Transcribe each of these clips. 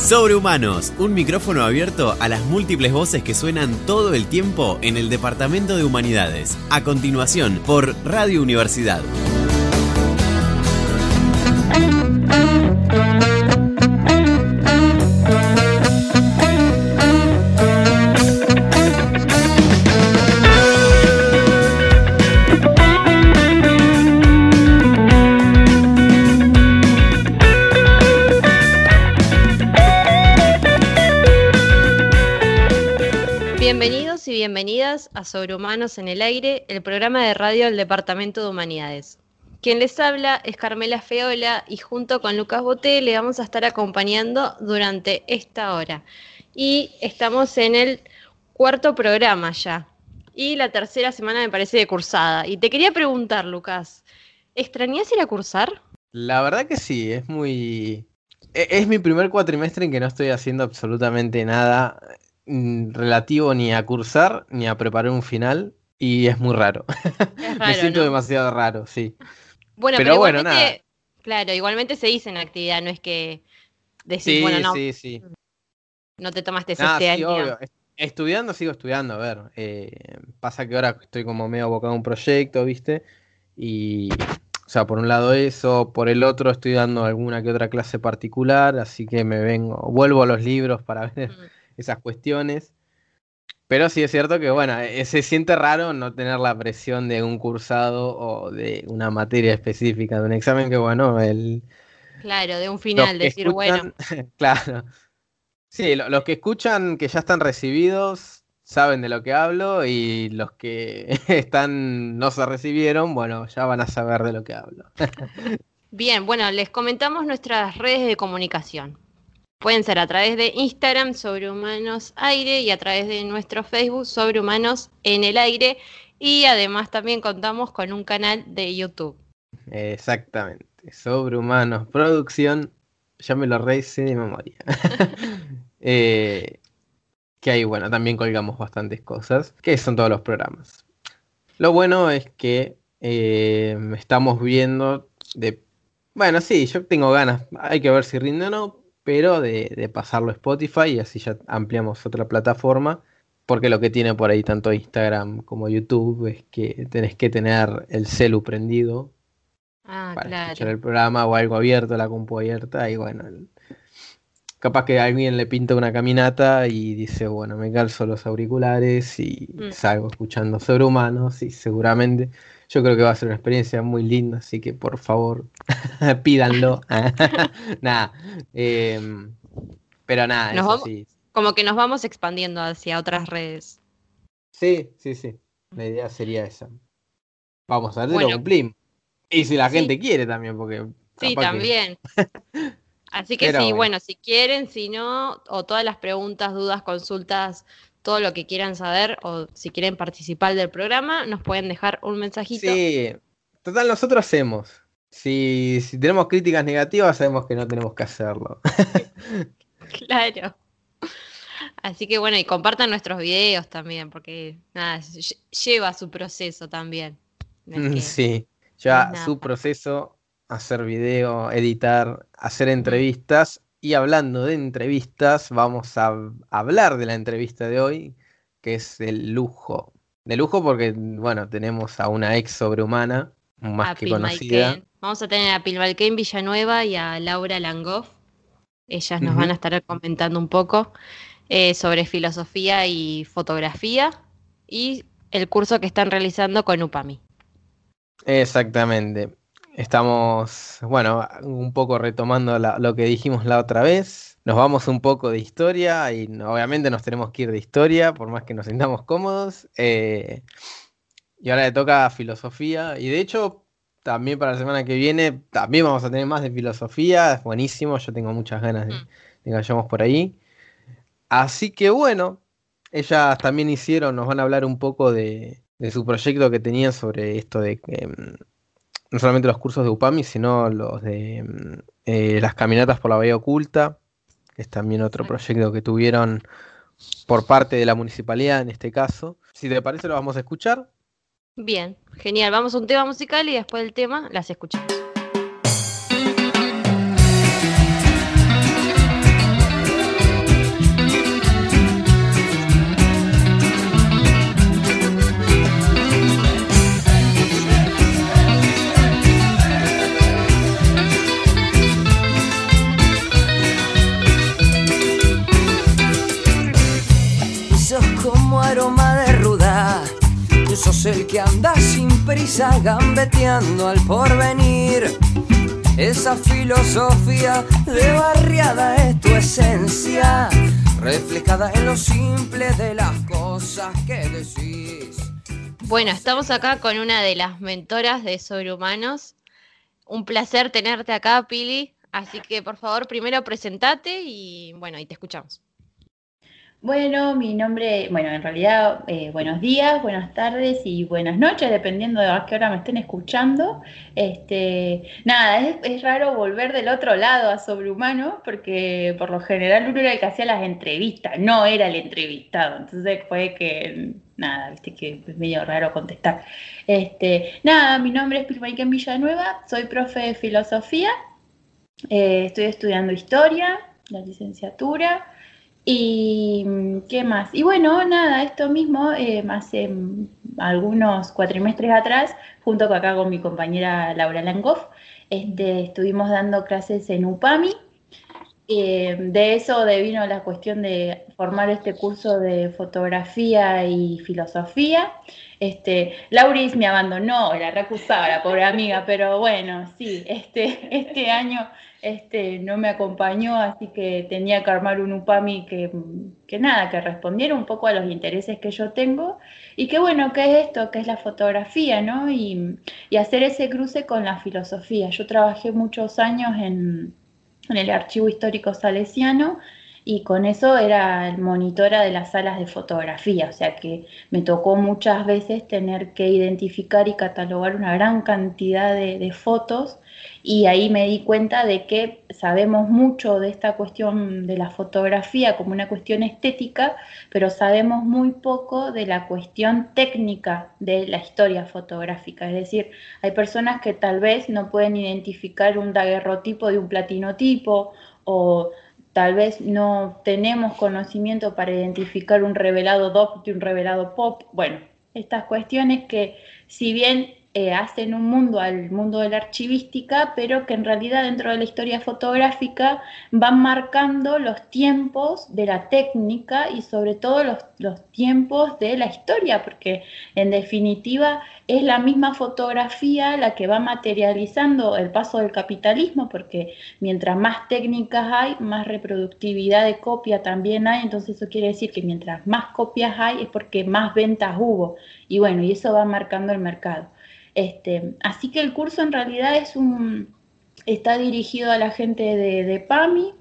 Sobrehumanos, un micrófono abierto a las múltiples voces que suenan todo el tiempo en el Departamento de Humanidades. A continuación, por Radio Universidad. Bienvenidas a Sobrehumanos en el Aire, el programa de radio del Departamento de Humanidades. Quien les habla es Carmela Feola y junto con Lucas Boté le vamos a estar acompañando durante esta hora. Y estamos en el cuarto programa ya. Y la tercera semana me parece de cursada. Y te quería preguntar, Lucas, ¿extrañas ir a cursar? La verdad que sí, es muy... e- Es mi primer cuatrimestre en que no estoy haciendo absolutamente nada relativo ni a cursar ni a preparar un final y es muy raro. Es Me siento ¿no? demasiado raro, sí. Bueno, Pero pero, bueno, igualmente, claro, igualmente se dice en actividad, no es que decís, Sí, bueno, no, sí, sí. no te tomaste Nada, sí, obvio. Est- Estudiando, sigo estudiando, a ver. eh, pasa que ahora estoy como medio abocado a un proyecto, ¿viste? Y, o sea, por un lado eso, por el otro estoy dando alguna que otra clase particular, así que me vengo, vuelvo a los libros para ver Mm. Esas cuestiones. Pero sí es cierto que, bueno, eh, se siente raro no tener la presión de un cursado o de una materia específica, de un examen que, bueno, el, Claro, de un final, decir, bueno, claro. Sí, lo- los que escuchan que ya están recibidos saben de lo que hablo y los que están no se recibieron, bueno, ya van a saber de lo que hablo. bien, bueno, les comentamos nuestras redes de comunicación. Pueden ser a través de Instagram sobre Humanos Aire y a través de nuestro Facebook sobre Humanos en el Aire. Y además también contamos con un canal de YouTube. Exactamente. Sobrehumanos, producción, ya me lo rehice de memoria. Eh, que ahí, bueno, también colgamos bastantes cosas, que son todos los programas. Lo bueno es que eh, estamos viendo de... Bueno, sí, yo tengo ganas, hay que ver si rinde o no, pero de, de pasarlo a Spotify y así ya ampliamos otra plataforma. Porque lo que tiene por ahí tanto Instagram como YouTube es que tenés que tener el celu prendido Ah, para escuchar claro. el programa o algo abierto, la compu abierta, y bueno, el- capaz que alguien le pinta una caminata y dice, bueno, me calzo los auriculares y Mm. salgo escuchando sobrehumanos y seguramente yo creo que va a ser una experiencia muy linda, así que por favor, pídanlo. Nada, em, pero nada, Nos eso vamos- sí. Como que nos vamos expandiendo hacia otras redes. Sí, sí, sí, la idea sería esa. Vamos a ver si lo Bueno. cumplimos. Y si la Sí. gente quiere también, porque Sí, que- también. Así que Pero sí, bueno. bueno, si quieren, si no, o todas las preguntas, dudas, consultas, todo lo que quieran saber, o si quieren participar del programa, nos pueden dejar un mensajito. Sí, total, nosotros hacemos. Si, si tenemos críticas negativas, sabemos que no tenemos que hacerlo. Claro. Así que bueno, y compartan nuestros videos también, porque nada, lle- lleva su proceso también. No es que- Sí, es su proceso, hacer video, editar, hacer entrevistas. Y hablando de entrevistas, vamos a hablar de la entrevista de hoy, que es el lujo. De lujo porque, bueno, tenemos a una ex sobrehumana, más a que Pilmaiken. conocida. Vamos a tener a Pilmalquén Villanueva y a Laura Langoff. Ellas nos van a estar comentando un poco eh, sobre filosofía y fotografía y el curso que están realizando con UPAMI. Exactamente. Estamos, bueno, un poco retomando la- lo que dijimos la otra vez. Nos vamos un poco de historia y obviamente nos tenemos que ir de historia, por más que nos sintamos cómodos. eh, y ahora le toca filosofía. Y de hecho, también para la semana que viene, también vamos a tener más de filosofía. Es buenísimo, yo tengo muchas ganas de, Mm. de que vayamos por ahí. Así que bueno, ellas también hicieron, nos van a hablar un poco de, de su proyecto que tenían sobre esto de que mm, no solamente los cursos de UPAMI, sino los de mm, eh, las caminatas por la Bahía Oculta, que es también otro proyecto que tuvieron por parte de la municipalidad en este caso. Si te parece, lo vamos a escuchar. Bien, genial. Vamos a un tema musical y después del tema las escuchamos. El que anda sin prisa gambeteando al porvenir. Esa filosofía de barriada es tu esencia, reflejada en lo simple de las cosas que decís. Bueno, estamos acá con una de las mentoras de Sobrehumanos. Un placer tenerte acá, Pili. Así que por favor, primero presentate y bueno, ahí te escuchamos. Bueno, mi nombre, bueno, en realidad, eh, buenos días, buenas tardes y buenas noches, dependiendo de a qué hora me estén escuchando. Este, nada, es, raro volver del otro lado a Sobrehumano, porque por lo general uno era el que hacía las entrevistas, no era el entrevistado. Entonces fue que, nada, viste que es medio raro contestar. Este, nada, mi nombre es Pilmaiken Villanueva, soy profe de filosofía, eh, estoy estudiando historia, la licenciatura. Y qué más. Y bueno, nada, esto mismo, eh, hace algunos cuatrimestres atrás, junto con acá con mi compañera Laura Langoff, este, estuvimos dando clases en UPAMI. Eh, de eso devino la cuestión de formar este curso de fotografía y filosofía. Este, Lauris me abandonó, la recusaba, la pobre amiga, pero bueno, sí, este, este año este, no me acompañó, así que tenía que armar un UPAMI que, nada, que respondiera un poco a los intereses que yo tengo y que bueno, ¿qué es esto? ¿Qué es la fotografía? ¿no? Y, hacer ese cruce con la filosofía. Yo trabajé muchos años en el Archivo Histórico Salesiano y con eso era monitora de las salas de fotografía, o sea que me tocó muchas veces tener que identificar y catalogar una gran cantidad de, de fotos y ahí me di cuenta de que sabemos mucho de esta cuestión de la fotografía como una cuestión estética, pero sabemos muy poco de la cuestión técnica de la historia fotográfica. Es decir, hay personas que tal vez no pueden identificar un daguerrotipo de un platinotipo o tal vez no tenemos conocimiento para identificar un revelado DOP de un revelado POP. Bueno, estas cuestiones que si bien eh, hacen un mundo al mundo de la archivística, pero que en realidad dentro de la historia fotográfica van marcando los tiempos de la técnica y sobre todo los, los tiempos de la historia, porque en definitiva es la misma fotografía la que va materializando el paso del capitalismo, porque mientras más técnicas hay, más reproductividad de copia también hay, entonces eso quiere decir que mientras más copias hay es porque más ventas hubo, y bueno, y eso va marcando el mercado. Este, así que el curso en realidad es un, está dirigido a la gente de, PAMI.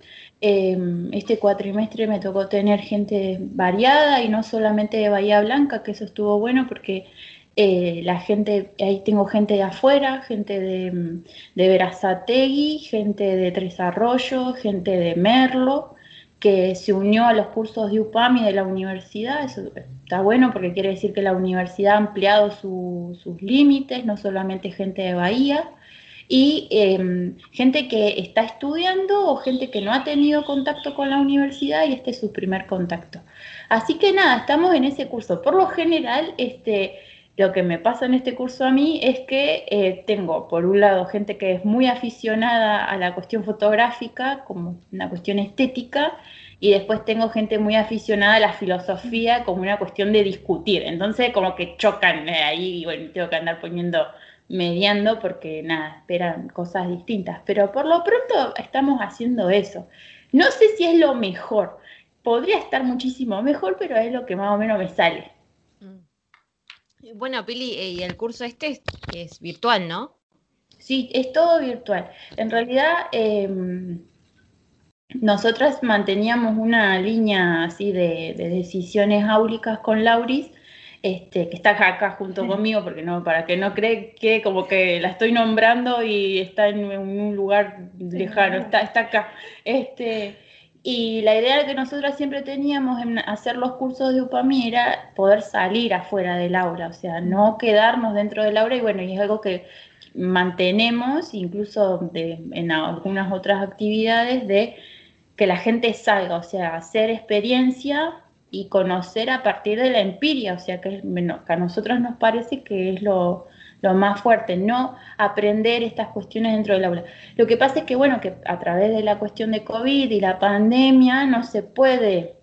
Em, este cuatrimestre me tocó tener gente variada y no solamente de Bahía Blanca, que eso estuvo bueno porque eh, la gente, ahí tengo gente de afuera, gente de, de Verazategui, gente de Tres Arroyos, gente de Merlo, que se unió a los cursos de UPAMI de la universidad. Eso está bueno porque quiere decir que la universidad ha ampliado sus límites, no solamente gente de Bahía, y em, gente que está estudiando o gente que no ha tenido contacto con la universidad y este es su primer contacto. Así que nada, estamos en ese curso. Por lo general, este, lo que me pasa en este curso a mí es que eh, tengo, por un lado, gente que es muy aficionada a la cuestión fotográfica, como una cuestión estética, y después tengo gente muy aficionada a la filosofía como una cuestión de discutir. Entonces, como que chocan eh, ahí y bueno, tengo que andar poniendo, mediando, porque nada, esperan cosas distintas. Pero por lo pronto estamos haciendo eso. No sé si es lo mejor. Podría estar muchísimo mejor, pero es lo que más o menos me sale. Bueno, Pili, eh, y el curso este es, virtual, ¿no? Sí, es todo virtual. En realidad, em, nosotras manteníamos una línea así de, decisiones áulicas con Lauris, este, que está acá, junto conmigo, porque no, para que no cree que como que la estoy nombrando y está en, un lugar lejano, está, está acá. Este, y la idea que nosotros siempre teníamos en hacer los cursos de UPAMI era poder salir afuera del aula, o sea, no quedarnos dentro del aula y bueno, y es algo que mantenemos incluso en algunas otras actividades de que la gente salga, o sea, hacer experiencia y conocer a partir de la empiria, o sea, que, que a nosotros nos parece que es lo, lo más fuerte, no aprender estas cuestiones dentro del aula. Lo que pasa es que, bueno, que a través de la cuestión de COVID y la pandemia no se puede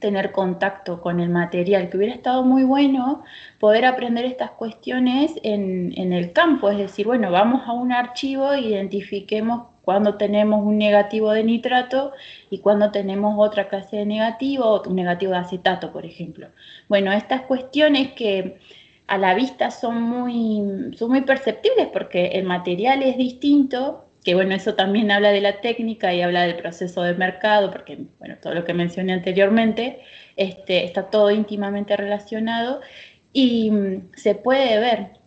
tener contacto con el material, que hubiera estado muy bueno poder aprender estas cuestiones en, en el campo, es decir, bueno, vamos a un archivo e identifiquemos cuando tenemos un negativo de nitrato y cuando tenemos otra clase de negativo, un negativo de acetato, por ejemplo. Bueno, estas cuestiones que a la vista son muy, son muy perceptibles porque el material es distinto, que bueno, eso también habla de la técnica y habla del proceso de mercado, porque bueno, todo lo que mencioné anteriormente este, está todo íntimamente relacionado y mm, se puede ver.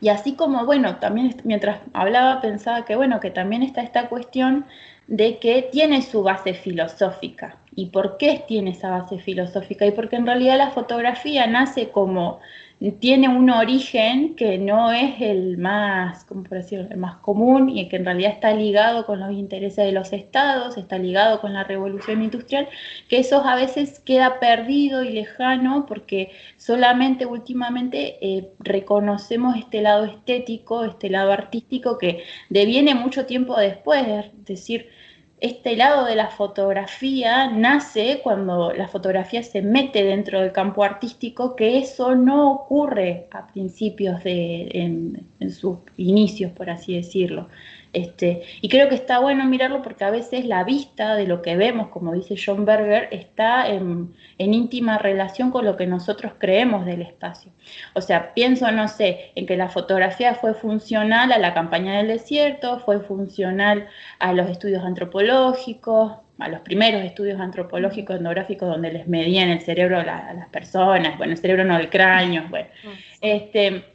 Y así como, bueno, también mientras hablaba pensaba que, bueno, que también está esta cuestión de que tiene su base filosófica. ¿Y por qué tiene esa base filosófica? Y porque en realidad la fotografía nace como tiene un origen que no es el más, ¿cómo por decirlo? el más común y que en realidad está ligado con los intereses de los estados, está ligado con la revolución industrial, que eso a veces queda perdido y lejano porque solamente últimamente eh, reconocemos este lado estético, este lado artístico que deviene mucho tiempo después, es decir, este lado de la fotografía nace cuando la fotografía se mete dentro del campo artístico, que eso no ocurre a principios de, en, sus inicios, por así decirlo. Este, y creo que está bueno mirarlo porque a veces la vista de lo que vemos, como dice John Berger, está en, íntima relación con lo que nosotros creemos del espacio. O sea, pienso, no sé, en que la fotografía fue funcional a la campaña del desierto, fue funcional a los estudios antropológicos, a los primeros estudios antropológicos etnográficos donde les medían el cerebro a, las personas, bueno, el cerebro no el cráneo, bueno. Mm, este,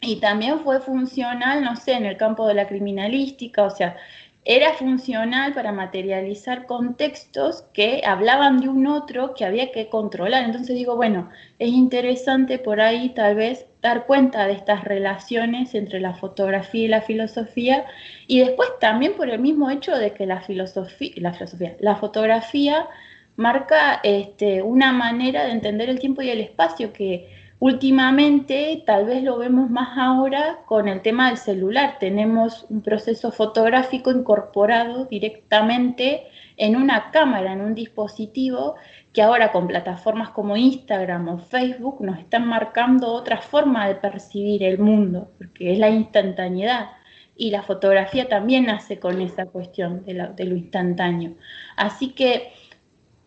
y también fue funcional, no sé, en el campo de la criminalística, o sea, era funcional para materializar contextos que hablaban de un otro que había que controlar. Entonces digo, bueno, es interesante por ahí tal vez dar cuenta de estas relaciones entre la fotografía y la filosofía y después también por el mismo hecho de que la filosofía, la, filosofía, la fotografía marca este, una manera de entender el tiempo y el espacio que Últimamente, tal vez lo vemos más ahora con el tema del celular. Tenemos un proceso fotográfico incorporado directamente en una cámara, en un dispositivo, que ahora con plataformas como Instagram o Facebook nos están marcando otra forma de percibir el mundo, porque es la instantaneidad. Y la fotografía también nace con esa cuestión de, de lo instantáneo. Así que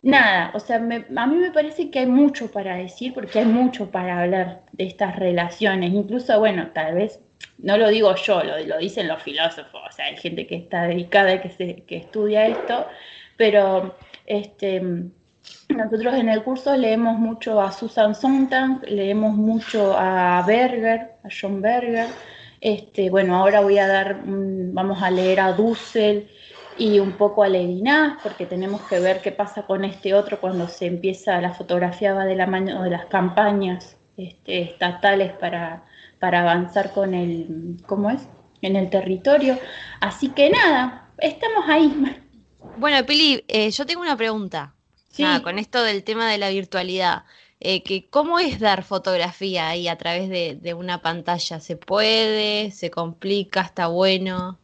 nada, o sea, a mí me parece que hay mucho para decir porque hay mucho para hablar de estas relaciones. Incluso, bueno, tal vez, no lo digo yo, lo, lo dicen los filósofos, o sea, hay gente que está dedicada y que, se, que estudia esto, pero este, nosotros en el curso leemos mucho a Susan Sontag, leemos mucho a Berger, a John Berger. Este, bueno, ahora voy a dar, vamos a leer a Dussel, y un poco a Levinas, porque tenemos que ver qué pasa con este otro cuando se empieza, la fotografía va de la mano de las campañas este, estatales para, para avanzar con el, ¿cómo es? En el territorio. Así que nada, estamos ahí. Bueno, Pili, eh, yo tengo una pregunta. Sí. con esto del tema de la virtualidad. Eh, que ¿Cómo es dar fotografía ahí a través de, de una pantalla? ¿Se puede? ¿Se complica? ¿Está bueno?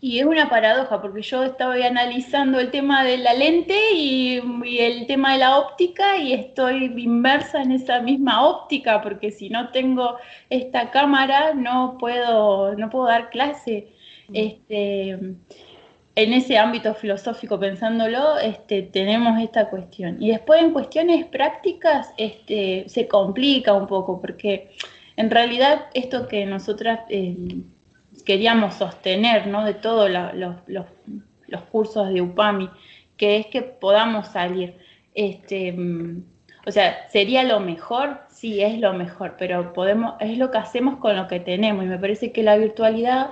Y es una paradoja, porque yo estaba analizando el tema de la lente y, el tema de la óptica y estoy inmersa en esa misma óptica, porque si no tengo esta cámara no puedo, no puedo dar clase. Mm. Este, en ese ámbito filosófico, pensándolo, este, tenemos esta cuestión. Y después en cuestiones prácticas este, se complica un poco, porque en realidad esto que nosotras... Eh, queríamos sostener ¿no? de todos los, cursos de UPAMI, que es que podamos salir. Este, mm, o sea, sería lo mejor, sí es lo mejor, pero podemos, es lo que hacemos con lo que tenemos. Y me parece que la virtualidad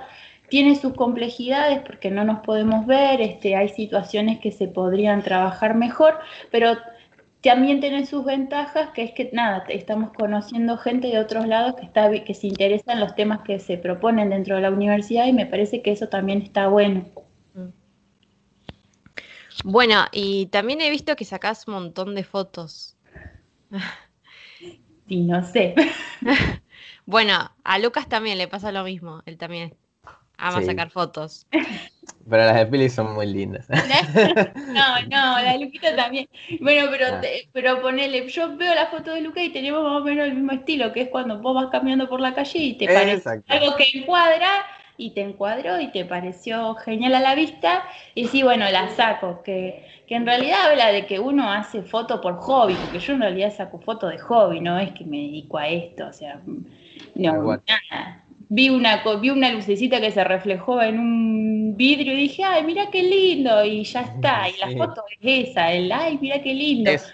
tiene sus complejidades porque no nos podemos ver, este, hay situaciones que se podrían trabajar mejor, pero también tiene sus ventajas, que es que nada, estamos conociendo gente de otros lados que, está, que se interesa en los temas que se proponen dentro de la universidad y me parece que eso también está bueno. Mm. Bueno, y también he visto que sacás un montón de fotos. Sí, no sé. bueno, a Lucas también le pasa lo mismo, él también Ama Sí. sacar fotos. Pero las de Pili son muy lindas. No, no, la de Luquita también. Bueno, pero, Ah. te- pero ponele, yo veo la foto de Luca y tenemos más o menos el mismo estilo, que es cuando vos vas caminando por la calle y te parece Exacto. algo que encuadra y te encuadró y te pareció genial a la vista y sí, bueno, la saco, que, que en realidad habla de que uno hace foto por hobby, porque yo en realidad saco foto de hobby, no es que me dedico a esto, o sea, no, nada. Vi una, vi una lucecita que se reflejó en un vidrio y dije, ay, mira qué lindo, y ya está, y la foto es esa, el ay, mira qué lindo. Es,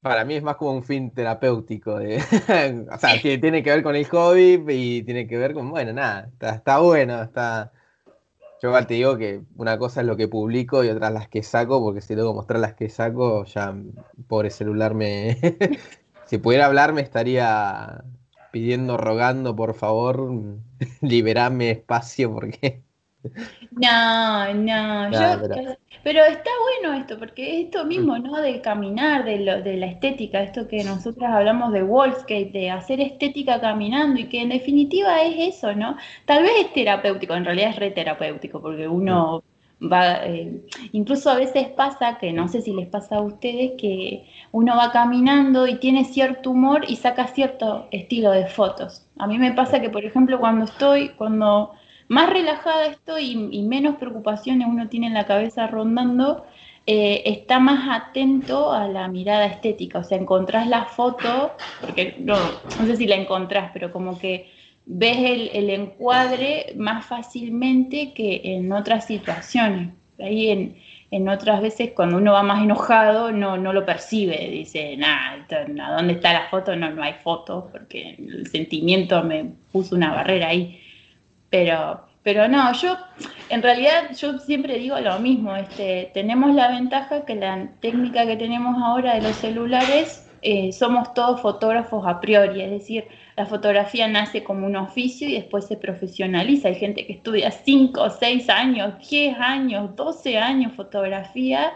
para mí es más como un fin terapéutico. De, o sea, tiene que ver con el hobby y tiene que ver con, bueno, nada, está, está bueno, está... Yo te digo que una cosa es lo que publico y otra las que saco, porque si que mostrar las que saco, ya pobre celular me... si pudiera hablar me estaría pidiendo, rogando, por favor, liberame espacio porque... No, no, yo, pero- pero está bueno esto, porque esto mismo, ¿no? De caminar, de, lo, de la estética, esto que nosotros hablamos de wallscape, de hacer estética caminando y que en definitiva es eso, ¿no? Tal vez es terapéutico, en realidad es re terapéutico, porque uno eh, incluso a veces pasa, que no sé si les pasa a ustedes, que uno va caminando y tiene cierto humor y saca cierto estilo de fotos. A mí me pasa que, por ejemplo, cuando estoy, cuando más relajada estoy y, y menos preocupaciones uno tiene en la cabeza rondando, eh, está más atento a la mirada estética. O sea, encontrás la foto, porque no, no sé si la encontrás, pero como que ves el, encuadre más fácilmente que en otras situaciones. Ahí en, en otras veces cuando uno va más enojado no, no lo percibe, dice, nada, ¿dónde está la foto? No, no hay foto, porque el sentimiento me puso una barrera ahí. Pero, pero no, yo en realidad yo siempre digo lo mismo, este, tenemos la ventaja que la técnica que tenemos ahora de los celulares, eh, somos todos fotógrafos a priori, es decir, la fotografía nace como un oficio y después se profesionaliza. Hay gente que estudia 5, 6 años, 10 años, 12 años fotografía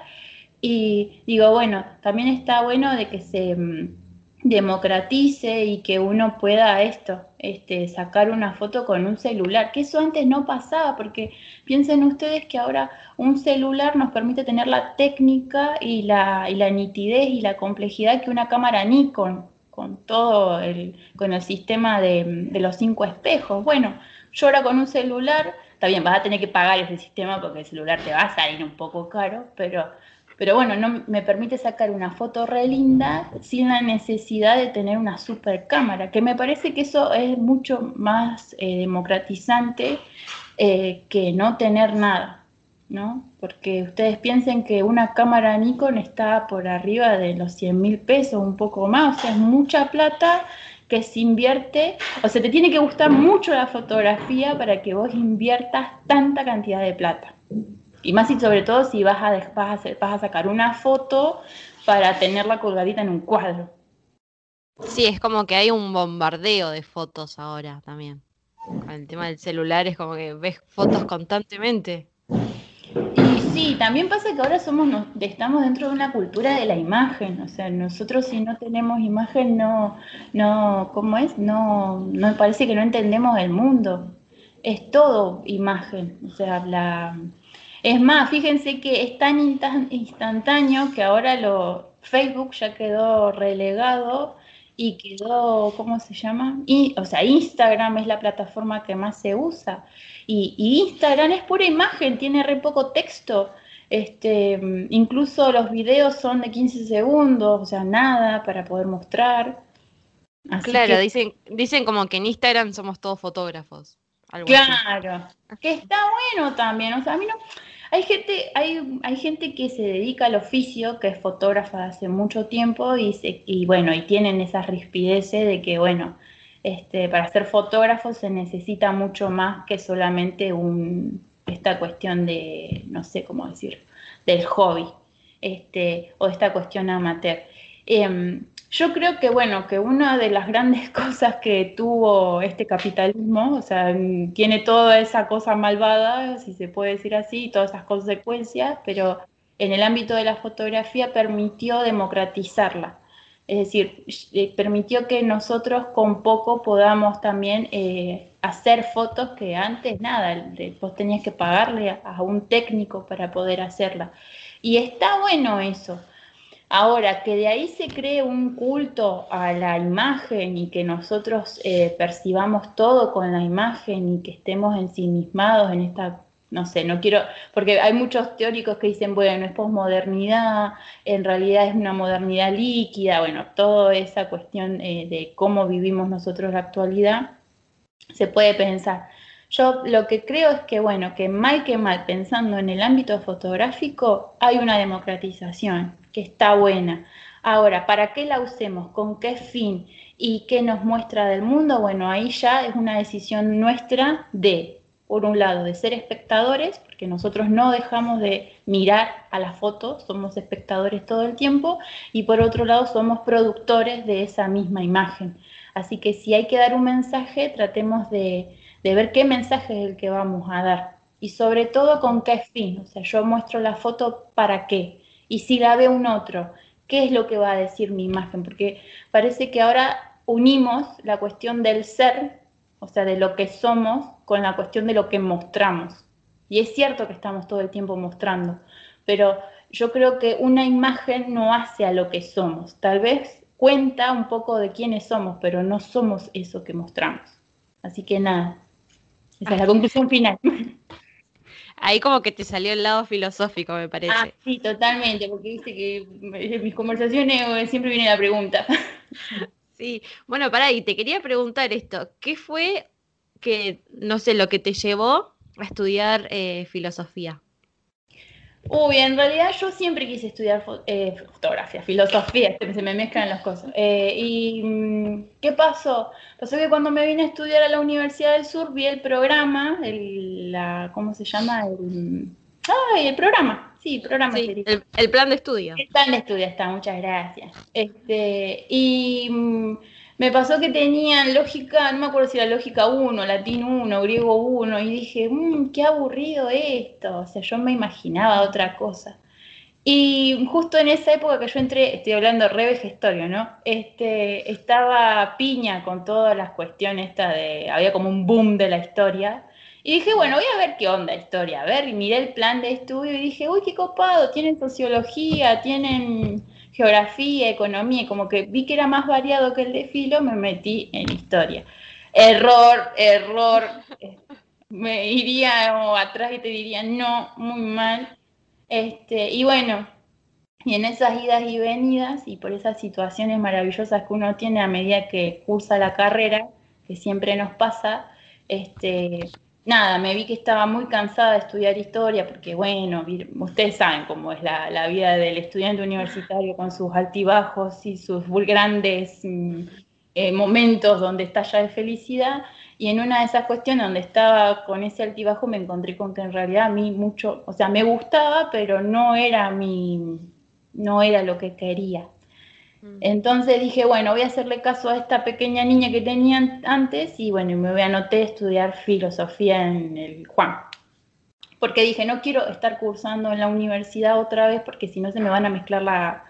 y digo, bueno, también está bueno de que se mm, democratice y que uno pueda esto, este, sacar una foto con un celular, que eso antes no pasaba, porque piensen ustedes que ahora un celular nos permite tener la técnica y la, y la nitidez y la complejidad que una cámara Nikon, con todo el, con el sistema de, de los cinco espejos. Bueno, yo ahora con un celular, está bien, vas a tener que pagar ese sistema porque el celular te va a salir un poco caro, pero pero bueno, no me permite sacar una foto re linda sin la necesidad de tener una super cámara, que me parece que eso es mucho más eh, democratizante eh, que no tener nada, ¿no? Porque ustedes piensen que una cámara Nikon está por arriba de los 100 mil pesos, un poco más, o sea, es mucha plata que se invierte, o sea, te tiene que gustar mucho la fotografía para que vos inviertas tanta cantidad de plata. Y más y sobre todo si vas a, vas a, hacer, vas a sacar una foto para tenerla colgadita en un cuadro. Sí, es como que hay un bombardeo de fotos ahora también. Con el tema del celular es como que ves fotos constantemente. Sí, también pasa que ahora somos, estamos dentro de una cultura de la imagen, o sea, nosotros si no tenemos imagen no, no, ¿cómo es? No, no parece que no entendemos el mundo. Es todo imagen, o sea, la, es más, fíjense que es tan instantáneo que ahora lo, Facebook ya quedó relegado y quedó, ¿cómo se llama? Y, o sea, Instagram es la plataforma que más se usa. Y, y, Instagram es pura imagen, tiene re poco texto. Este, incluso los videos son de 15 segundos, o sea, nada para poder mostrar. Así claro, que, dicen, dicen como que en Instagram somos todos fotógrafos. claro, así. que está bueno también. O sea, a mí no. Hay gente, hay, hay gente que se dedica al oficio, que es fotógrafa hace mucho tiempo, y, se, y bueno, y tienen esa rispideces de que, bueno, este, para ser fotógrafo se necesita mucho más que solamente un, esta cuestión de, no sé cómo decir, del hobby, este, o esta cuestión amateur. Eh, yo creo que, bueno, que una de las grandes cosas que tuvo este capitalismo, o sea, tiene toda esa cosa malvada, si se puede decir así, todas esas consecuencias, pero en el ámbito de la fotografía permitió democratizarla. Es decir, eh, permitió que nosotros con poco podamos también eh, hacer fotos que antes nada, vos tenías que pagarle a, un técnico para poder hacerla. Y está bueno eso. Ahora, que de ahí se cree un culto a la imagen y que nosotros eh, percibamos todo con la imagen y que estemos ensimismados en esta no sé, no quiero, porque hay muchos teóricos que dicen, bueno, es posmodernidad, en realidad es una modernidad líquida, bueno, toda esa cuestión eh, de cómo vivimos nosotros la actualidad, se puede pensar. Yo lo que creo es que, bueno, que mal que mal, pensando en el ámbito fotográfico, hay una democratización que está buena. Ahora, ¿para qué la usemos? ¿Con qué fin? ¿Y qué nos muestra del mundo? Bueno, ahí ya es una decisión nuestra de por un lado, de ser espectadores, porque nosotros no dejamos de mirar a la foto, somos espectadores todo el tiempo, y por otro lado, somos productores de esa misma imagen. Así que si hay que dar un mensaje, tratemos de, ver qué mensaje es el que vamos a dar y sobre todo con qué fin. O sea, yo muestro la foto para qué. Y si la ve un otro, ¿qué es lo que va a decir mi imagen? Porque parece que ahora unimos la cuestión del ser o sea, de lo que somos con la cuestión de lo que mostramos. Y es cierto que estamos todo el tiempo mostrando, pero yo creo que una imagen no hace a lo que somos. Tal vez cuenta un poco de quiénes somos, pero no somos eso que mostramos. Así que nada, esa es la conclusión final. Ahí como que te salió el lado filosófico, me parece. Ah, sí, totalmente, porque viste que en mis conversaciones siempre viene la pregunta. Sí, bueno, pará, y te quería preguntar esto, ¿qué fue que, no sé, lo que te llevó a estudiar eh, filosofía? Uy, en realidad yo siempre quise estudiar eh, fotografía, filosofía, se me mezclan las cosas. Eh, ¿Y mm, qué pasó? Pasó que cuando me vine a estudiar a la Universidad del Sur vi el programa, el, la, ¿cómo se llama? El, ay, el programa, sí, programa. Sí, el, plan de estudio. El plan de estudio está, muchas gracias. Este, y mm, me pasó que tenían lógica, no me acuerdo si era lógica 1, latín 1, griego 1, y dije, mmm, qué aburrido esto. O sea, yo me imaginaba otra cosa. Y justo en esa época que yo entré, estoy hablando de Gestorio, ¿no? Este, estaba piña con todas las cuestiones de, había como un boom de la historia. Y dije, bueno, voy a ver qué onda historia, a ver, y miré el plan de estudio y dije, uy, qué copado, tienen sociología, tienen geografía, economía, como que vi que era más variado que el de filo, me metí en historia. Error, error, me iría atrás y te diría, no, muy mal. Este, y bueno, y en esas idas y venidas y por esas situaciones maravillosas que uno tiene a medida que cursa la carrera, que siempre nos pasa, este, nada, me vi que estaba muy cansada de estudiar historia, porque bueno, ustedes saben cómo es la, vida del estudiante universitario con sus altibajos y sus grandes mm, eh, momentos donde estalla de felicidad. Y en una de esas cuestiones donde estaba con ese altibajo me encontré con que en realidad a mí mucho, o sea, me gustaba, pero no era mi, no era lo que quería. Entonces dije, bueno, voy a hacerle caso a esta pequeña niña que tenía antes y bueno, me voy a anotar a estudiar filosofía en el Juan. Porque dije, no quiero estar cursando en la universidad otra vez porque si no se me van a mezclar la...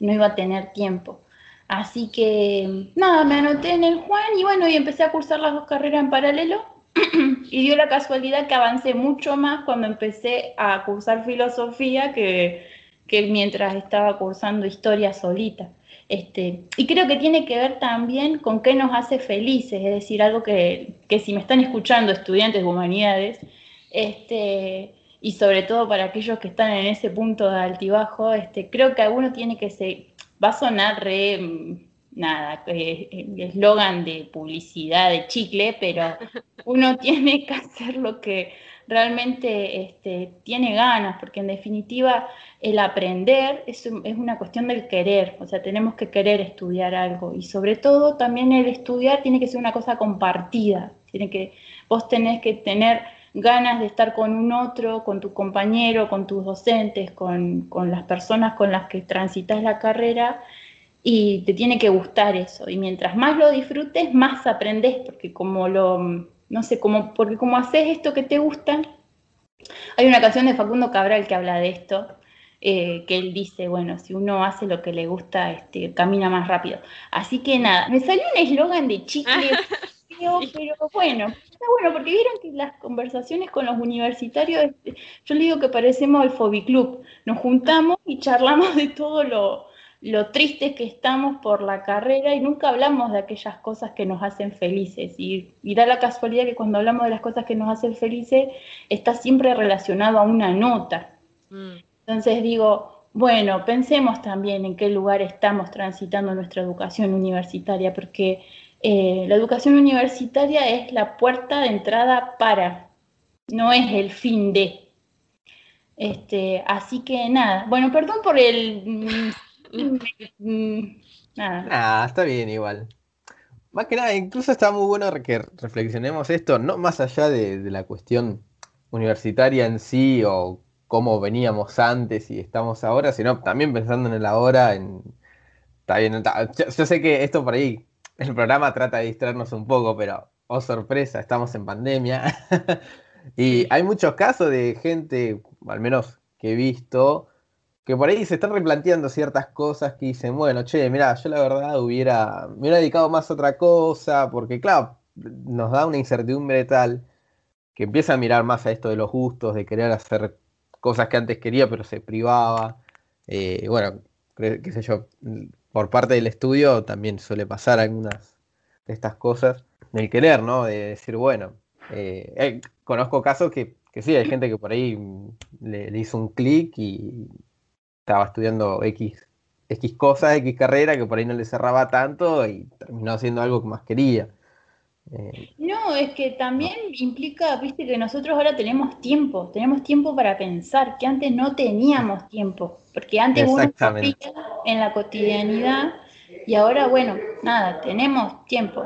no iba a tener tiempo. Así que nada, me anoté en el Juan y bueno, y empecé a cursar las dos carreras en paralelo. y dio la casualidad que avancé mucho más cuando empecé a cursar filosofía que, que mientras estaba cursando historia solita. Este, y creo que tiene que ver también con qué nos hace felices, es decir, algo que, si me están escuchando estudiantes de humanidades, este, y sobre todo para aquellos que están en ese punto de altibajo, este, creo que alguno tiene que ser, va a sonar re, mm, nada, eh, eslogan de publicidad de chicle, pero uno tiene que hacer lo que realmente este, tiene ganas, porque en definitiva el aprender es, es, una cuestión del querer, o sea, tenemos que querer estudiar algo y sobre todo también el estudiar tiene que ser una cosa compartida, tiene que, vos tenés que tener ganas de estar con un otro, con tu compañero, con tus docentes, con, con las personas con las que transitas la carrera y te tiene que gustar eso. Y mientras más lo disfrutes, más aprendes, porque como lo no sé, como, porque como haces esto que te gusta, hay una canción de Facundo Cabral que habla de esto, eh, que él dice, bueno, si uno hace lo que le gusta, este, camina más rápido. Así que nada, me salió un eslogan de chicle, pero bueno, está bueno, porque vieron que las conversaciones con los universitarios, este, yo le digo que parecemos el Fobiclub, nos juntamos y charlamos de todo lo, lo tristes que estamos por la carrera y nunca hablamos de aquellas cosas que nos hacen felices. Y, y, da la casualidad que cuando hablamos de las cosas que nos hacen felices, está siempre relacionado a una nota. Mm. Entonces digo, bueno, pensemos también en qué lugar estamos transitando nuestra educación universitaria, porque eh, la educación universitaria es la puerta de entrada para, no es el fin de. Este, así que nada, bueno, perdón por el... Mm, nada. Ah, está bien igual. Más que nada, incluso está muy bueno que reflexionemos esto, no más allá de, de la cuestión universitaria en sí o cómo veníamos antes y estamos ahora, sino también pensando en el ahora, en... Está bien, yo, sé que esto por ahí, el programa trata de distraernos un poco, pero, oh sorpresa, estamos en pandemia. y hay muchos casos de gente, al menos que he visto, que por ahí se están replanteando ciertas cosas que dicen, bueno, che, mira, yo la verdad hubiera, me hubiera dedicado más a otra cosa, porque claro, nos da una incertidumbre tal que empieza a mirar más a esto de los gustos, de querer hacer cosas que antes quería pero se privaba. Eh, bueno, qué sé yo, por parte del estudio también suele pasar algunas de estas cosas del querer, ¿no? De decir, bueno, eh, eh, conozco casos que, que, sí, hay gente que por ahí le, hizo un clic y estaba estudiando X, X cosas, X carrera, que por ahí no le cerraba tanto y terminó haciendo algo que más quería. Eh, no, es que también implica, viste, que nosotros ahora tenemos tiempo, tenemos tiempo para pensar, que antes no teníamos tiempo, porque antes uno en la cotidianidad y ahora, bueno, nada, tenemos tiempo.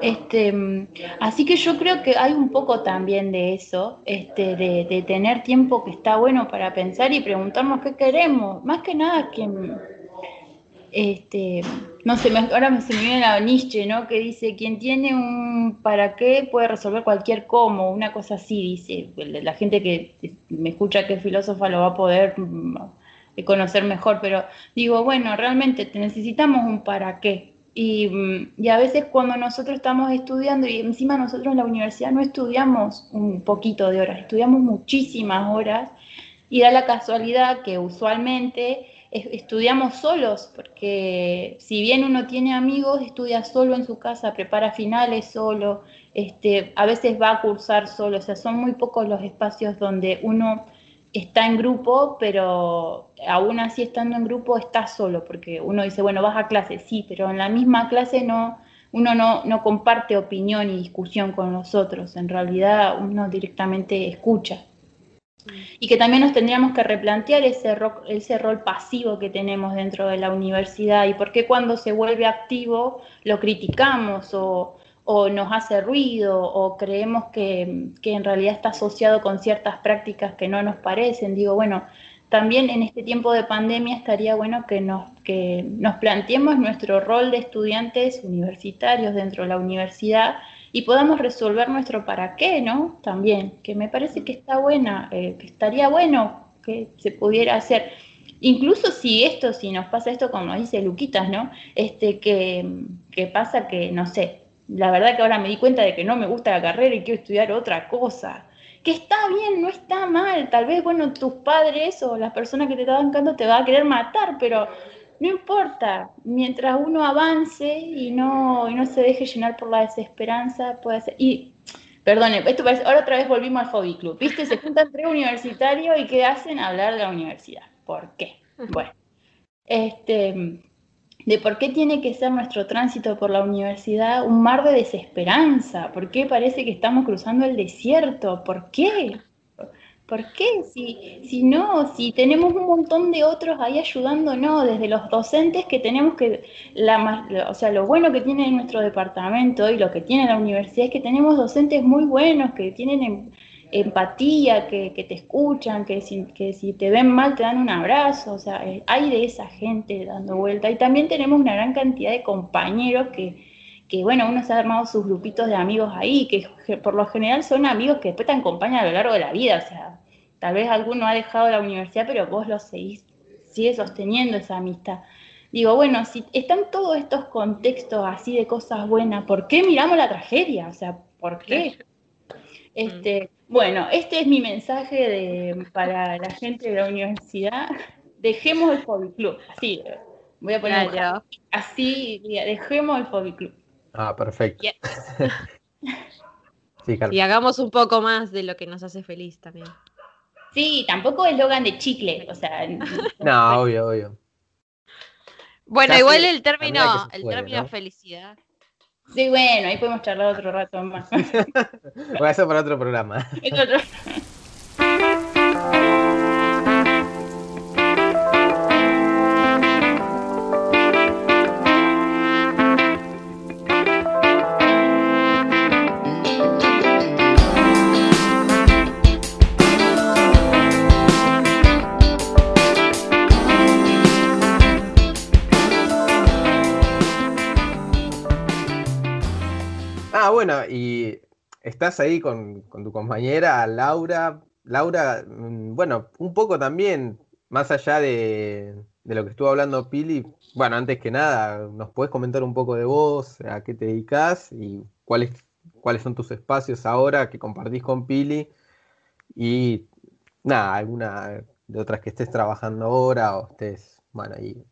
Este, así que yo creo que hay un poco también de eso, este, de, de tener tiempo que está bueno para pensar y preguntarnos qué queremos, más que nada que este, no sé, ahora se me viene la Nietzsche, ¿no? Que dice, quien tiene un para qué puede resolver cualquier cómo, una cosa así, dice. La gente que me escucha que es filósofa lo va a poder conocer mejor, pero digo, bueno, realmente necesitamos un para qué. Y, mm, y, a veces cuando nosotros estamos estudiando, y encima nosotros en la universidad no estudiamos un poquito de horas, estudiamos muchísimas horas, y da la casualidad que usualmente estudiamos solos, porque si bien uno tiene amigos, estudia solo en su casa, prepara finales solo, este, a veces va a cursar solo, o sea, son muy pocos los espacios donde uno está en grupo, pero aún así estando en grupo está solo, porque uno dice, bueno, vas a clase, sí, pero en la misma clase no, uno no, no comparte opinión y discusión con los otros, en realidad uno directamente escucha y que también nos tendríamos que replantear ese, ese rol pasivo que tenemos dentro de la universidad y por qué cuando se vuelve activo lo criticamos o, nos hace ruido o creemos que, en realidad está asociado con ciertas prácticas que no nos parecen. Digo, bueno, también en este tiempo de pandemia estaría bueno que nos, que nos planteemos nuestro rol de estudiantes universitarios dentro de la universidad y podamos resolver nuestro para qué, ¿no? También, que me parece que está buena, eh, que estaría bueno que se pudiera hacer. Incluso si esto, si nos pasa esto, como dice Luquitas, ¿no? Este, que, que pasa que, no sé, la verdad que ahora me di cuenta de que no me gusta la carrera y quiero estudiar otra cosa. Que está bien, no está mal. Tal vez, bueno, tus padres o las personas que te están bancando te va a querer matar, pero no importa, mientras uno avance y no, y no se deje llenar por la desesperanza, puede ser. Y, perdone, esto parece, ahora otra vez volvimos al Hobby Club, ¿viste? Se juntan tres universitarios y ¿qué hacen? Hablar de la universidad. ¿Por qué? Bueno, este, de por qué tiene que ser nuestro tránsito por la universidad un mar de desesperanza, por qué parece que estamos cruzando el desierto, ¿por qué? ¿Por qué? Si, si no, si tenemos un montón de otros ahí ayudándonos, desde los docentes que tenemos que, la, o sea, lo bueno que tiene nuestro departamento y lo que tiene la universidad es que tenemos docentes muy buenos, que tienen empatía, que, te escuchan, que si, que si te ven mal te dan un abrazo, o sea, eh, hay de esa gente dando vuelta. Y también tenemos una gran cantidad de compañeros que, que bueno, uno se ha armado sus grupitos de amigos ahí, que por lo general son amigos que después te acompañan a lo largo de la vida, o sea, tal vez alguno ha dejado la universidad, pero vos los seguís sigue sosteniendo esa amistad. Digo, bueno, si están todos estos contextos así de cosas buenas, ¿por qué miramos la tragedia? O sea, ¿por qué? Este, bueno, este es mi mensaje de, para la gente de la universidad. Dejemos el Hobby Club, así, voy a poner así, dejemos el Hobby Club. Ah, perfecto. y hagamos un poco más de lo que nos hace feliz también. Sí, tampoco eslogan de chicle, o sea. no, obvio, obvio. Bueno, igual el término, el término felicidad. Sí, bueno, ahí podemos charlar otro rato más. A hacer para otro programa. bueno, y estás ahí con, tu compañera Laura. Laura, mm, bueno, un poco también, más allá de, lo que estuvo hablando Pili, bueno, antes que nada, ¿nos puedes comentar un poco de vos, a qué te dedicas y cuáles, cuáles son tus espacios ahora que compartís con Pili? Y nada, alguna de otras que estés trabajando ahora o estés, bueno, ahí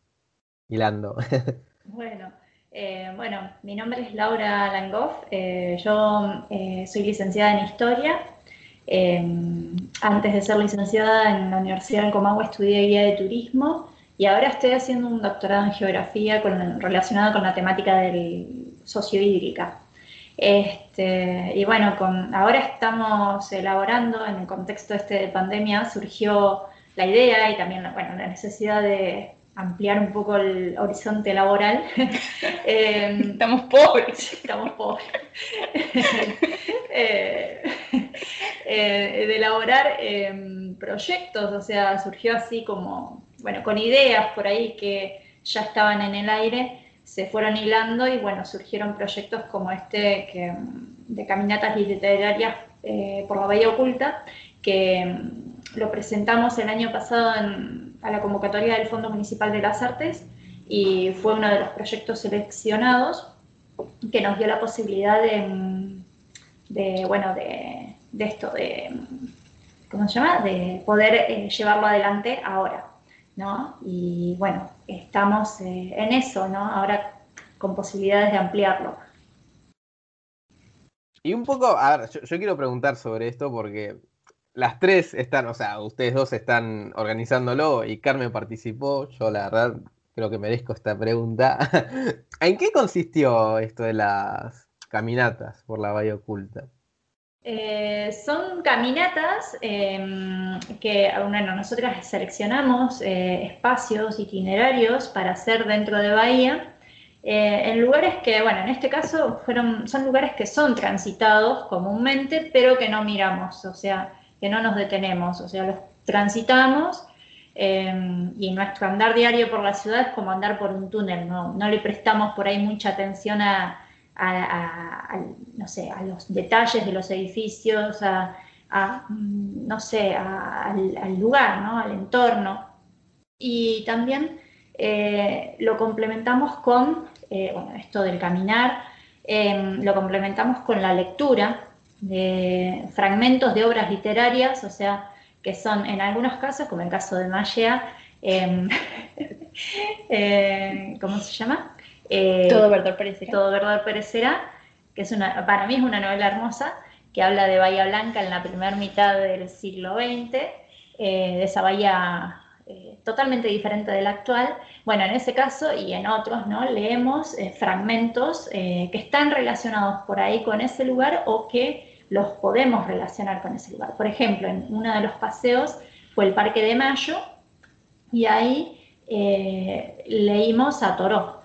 hilando. Bueno, eh, bueno, mi nombre es Laura Langoff, eh, yo eh, soy licenciada en Historia. antes de ser licenciada en la Universidad de Comahue estudié guía de turismo y ahora estoy haciendo un doctorado en geografía relacionado con la temática del sociohídrica. Este, y bueno, ahora estamos elaborando, en el contexto este de pandemia, surgió la idea y también bueno, la necesidad de ampliar un poco el horizonte laboral. Em, estamos pobres. Estamos pobres. Eh, eh, de elaborar em, proyectos, o sea, surgió así como, bueno, con ideas por ahí que ya estaban en el aire, se fueron hilando y bueno, surgieron proyectos como este que, de caminatas literarias eh, por la Bahía Oculta, que em, lo presentamos el año pasado a la convocatoria del Fondo Municipal de las Artes y fue uno de los proyectos seleccionados que nos dio la posibilidad de, bueno, de, esto, de, ¿cómo se llama? De poder eh, llevarlo adelante ahora, ¿no? Y bueno, estamos eh, en eso, ¿no? Ahora con posibilidades de ampliarlo. Y un poco, a ver, yo quiero preguntar sobre esto porque las tres están, o sea, ustedes dos están organizándolo y Carmen participó. Yo la verdad creo que merezco esta pregunta. ¿En qué consistió esto de las caminatas por la Bahía Oculta? Eh, son caminatas em, que, bueno, nosotras seleccionamos eh, espacios itinerarios para hacer dentro de Bahía, eh, en lugares que, bueno, en este caso fueron, son lugares que son transitados comúnmente, pero que no miramos, o sea, que no nos detenemos, o sea, los transitamos em, y nuestro andar diario por la ciudad es como andar por un túnel, no, no le prestamos por ahí mucha atención a, no sé, a los detalles de los edificios, a, mm, no sé, al, lugar, ¿no? al entorno. Y también eh, lo complementamos con, eh, bueno, esto del caminar, em, lo complementamos con la lectura, de fragmentos de obras literarias, o sea, que son en algunos casos, como en el caso de Maya, em, eh, ¿cómo se llama? Eh, todo verdad perecerá. Todo perecerá, que es una, para mí es una novela hermosa, que habla de Bahía Blanca en la primera mitad del siglo XX, eh, de esa bahía totalmente diferente de la actual. Bueno, en ese caso y en otros, ¿no? Leemos fragmentos que están relacionados por ahí con ese lugar o que los podemos relacionar con ese lugar. Por ejemplo, en uno de los paseos fue el Parque de Mayo y ahí eh, leímos a Toró,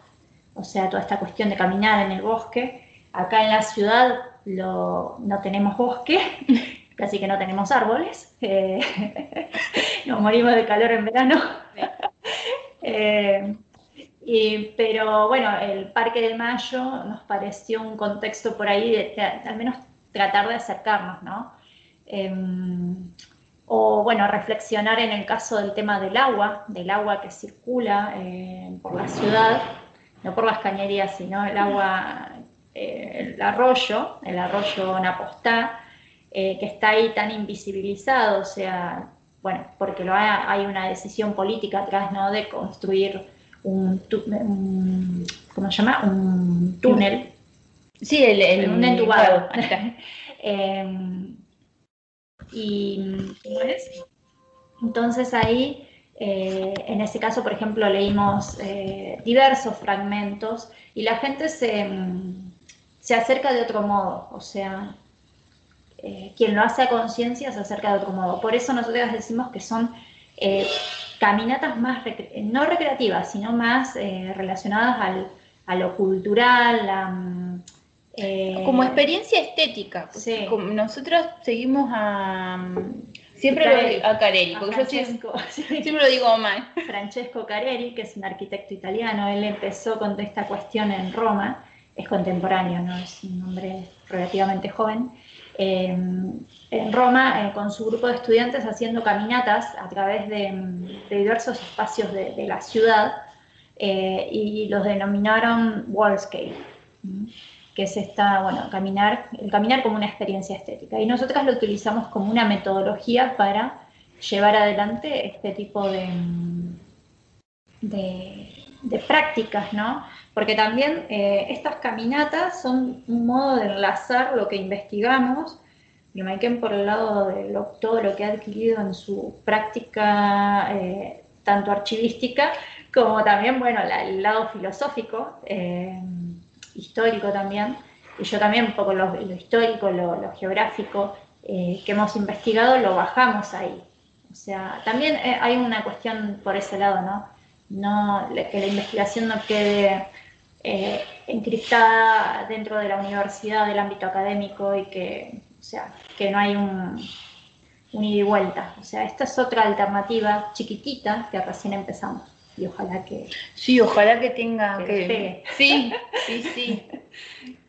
o sea, toda esta cuestión de caminar en el bosque. Acá en la ciudad no tenemos bosque, casi que no tenemos árboles, eh, nos morimos de calor en verano. Eh, pero bueno, el Parque de Mayo nos pareció un contexto por ahí, al menos tratar de acercarnos, ¿no? Em, o bueno, reflexionar en el caso del tema del agua, del agua que circula eh, por la ciudad, no por las cañerías, sino el agua, eh, el arroyo, el arroyo Napostá, eh, que está ahí tan invisibilizado, o sea, bueno, porque lo hay, una decisión política atrás, ¿no? De construir un, ¿cómo se llama? Un túnel. Sí, el, un entubado. Em, y entonces ahí, eh, en ese caso, por ejemplo, leímos eh, diversos fragmentos y la gente se, se, acerca de otro modo, o sea, eh, quien lo hace a conciencia se acerca de otro modo. Por eso nosotros decimos que son caminatas más, no recreativas, sino más relacionadas al, a lo cultural, a eh, como experiencia estética. nosotros seguimos a. Siempre lo, a Careri, porque yo siempre, lo digo mal. Francesco Careri, que es un arquitecto italiano, él empezó con esta cuestión en Roma, es contemporáneo, no es un hombre relativamente joven. Eh, en Roma, eh, con su grupo de estudiantes, haciendo caminatas a través de, diversos espacios de, la ciudad y los denominaron Wallscape que es esta, bueno, caminar, el caminar como una experiencia estética. Y nosotras lo utilizamos como una metodología para llevar adelante este tipo de, de, prácticas, ¿no? Porque también eh, estas caminatas son un modo de enlazar lo que investigamos, y Maiken por el lado de todo lo que ha adquirido en su práctica, eh, tanto archivística, como también, bueno, el lado filosófico. Eh, histórico también, y yo también un poco lo, histórico, lo, geográfico eh, que hemos investigado, lo bajamos ahí. O sea, también eh, hay una cuestión por ese lado, ¿no? no que la investigación no quede eh, encriptada dentro de la universidad, del ámbito académico y que, o sea, que no hay un, un ida y vuelta. O sea, esta es otra alternativa chiquitita que recién empezamos y ojalá que... Sí, ojalá que tenga... Que, Sí, sí, sí,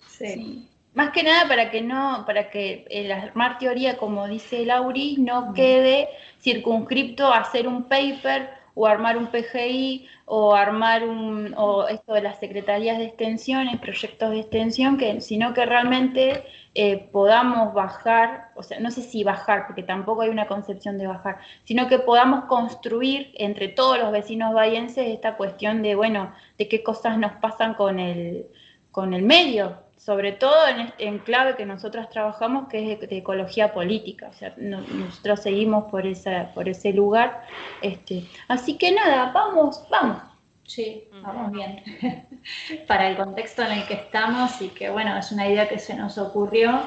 sí. Más que nada para que no, para que el armar teoría, como dice Lauri, no quede circunscripto a hacer un paper o armar un PGI o armar un, o esto de las secretarías de extensión, proyectos de extensión, que, sino que realmente eh, podamos bajar, o sea, no sé si bajar, porque tampoco hay una concepción de bajar, sino que podamos construir entre todos los vecinos bahienses esta cuestión de, bueno, de qué cosas nos pasan con el, con el medio, sobre todo en, en clave que nosotros trabajamos, que es de, ecología política, o sea, nosotros seguimos por, esa, por ese lugar. Este, así que nada, vamos, vamos. Sí, vamos bien. Para el contexto en el que estamos y que, bueno, es una idea que se nos ocurrió,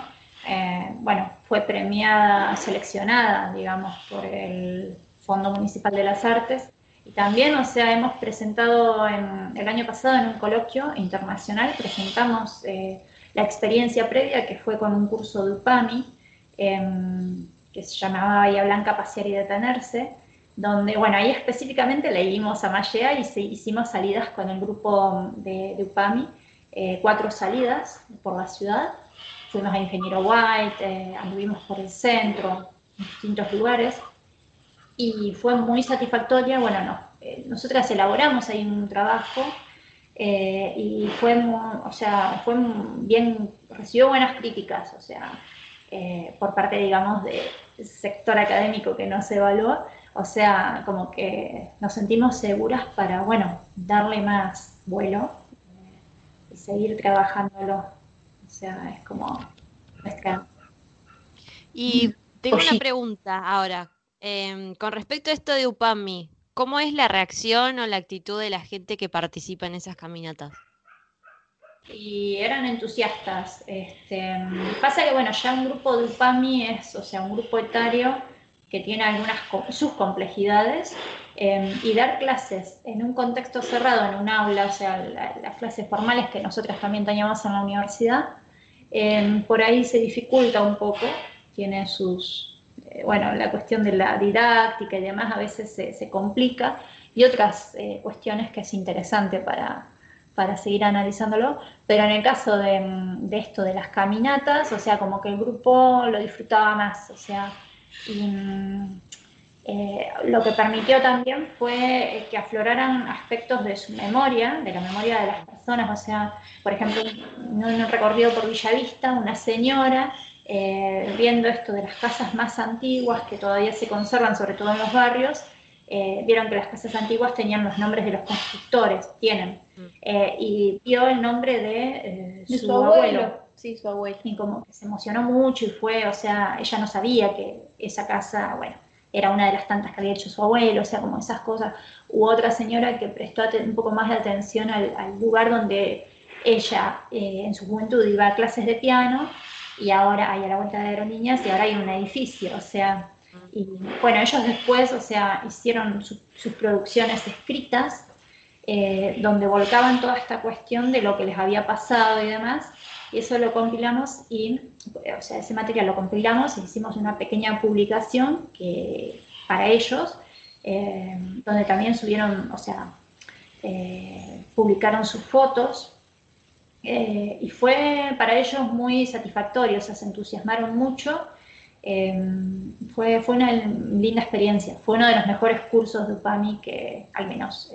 eh, bueno, fue premiada, seleccionada, digamos, por el Fondo Municipal de las Artes. Y también, o sea, hemos presentado en, el año pasado en un coloquio internacional, presentamos eh, la experiencia previa que fue con un curso de UPAMI, em, que se llamaba Bahía Blanca Pasear y Detenerse, donde, bueno, ahí específicamente leímos a Mallea y se, hicimos salidas con el grupo de, UPAMI, eh, cuatro salidas por la ciudad. Fuimos a Ingeniero White, eh, anduvimos por el centro, en distintos lugares, y fue muy satisfactoria. Bueno, no, eh, nosotras elaboramos ahí un trabajo y fue, o sea, fue bien, recibió buenas críticas, o sea, por parte, digamos, del sector académico que nos evaluó o sea, como que nos sentimos seguras para, bueno, darle más vuelo eh, y seguir trabajándolo. O sea, es como nuestra... Y tengo una pregunta ahora. Em, con respecto a esto de UPAMI, ¿cómo es la reacción o la actitud de la gente que participa en esas caminatas? y eran entusiastas. Este, pasa que, bueno, ya un grupo de UPAMI es, o sea, un grupo etario que tiene algunas sus complejidades, em, y dar clases en un contexto cerrado, en un aula, o sea, las clases formales que nosotras también teníamos en la universidad, em, por ahí se dificulta un poco, tiene sus, bueno, la cuestión de la didáctica y demás a veces se, complica, y otras eh, cuestiones que es interesante para, para seguir analizándolo, pero en el caso de, de, esto de las caminatas, o sea, como que el grupo lo disfrutaba más, o sea, Y mm, eh, lo que permitió también fue que afloraran aspectos de su memoria, de la memoria de las personas. O sea, por ejemplo, en un recorrido por Villavista, una señora eh, viendo esto de las casas más antiguas que todavía se conservan, sobre todo en los barrios, eh, vieron que las casas antiguas tenían los nombres de los constructores, tienen, mm. y vio el nombre de, su, abuelo. Sí, su abuelo. Y como que se emocionó mucho y fue, o sea, ella no sabía que esa casa, bueno, era una de las tantas que había hecho su abuelo, o sea, como esas cosas. U otra señora que prestó un poco más de atención al, lugar donde ella eh, en su juventud iba a clases de piano y ahora hay a la vuelta de niñas y ahora hay un edificio, o sea, y bueno, ellos después, o sea, hicieron sus producciones escritas eh, donde volcaban toda esta cuestión de lo que les había pasado y demás, y eso lo compilamos y, o sea, ese material lo compilamos y hicimos una pequeña publicación que, para ellos, eh, donde también subieron, o sea, eh, publicaron sus fotos eh, y fue para ellos muy satisfactorio, o sea, se entusiasmaron mucho. fue, fue una linda experiencia, fue uno de los mejores cursos de UPAMI que al menos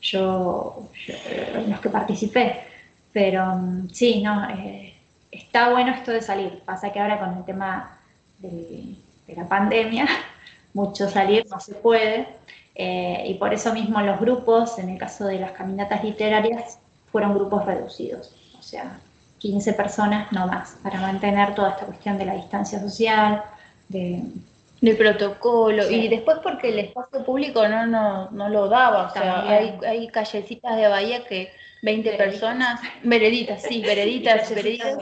yo, yo, en los que participé. Pero mm, sí, no, eh, está bueno esto de salir. Pasa que ahora con el tema de, la pandemia, mucho salir no se puede. Eh, y por eso mismo los grupos, en el caso de las caminatas literarias, fueron grupos reducidos. O sea, 15 personas no más, para mantener toda esta cuestión de la distancia social, de, del protocolo y después porque el espacio público no, no, no lo daba, o sea, hay, hay, callecitas de Bahía que 20 personas, vereditas, sí, vereditas, vereditas.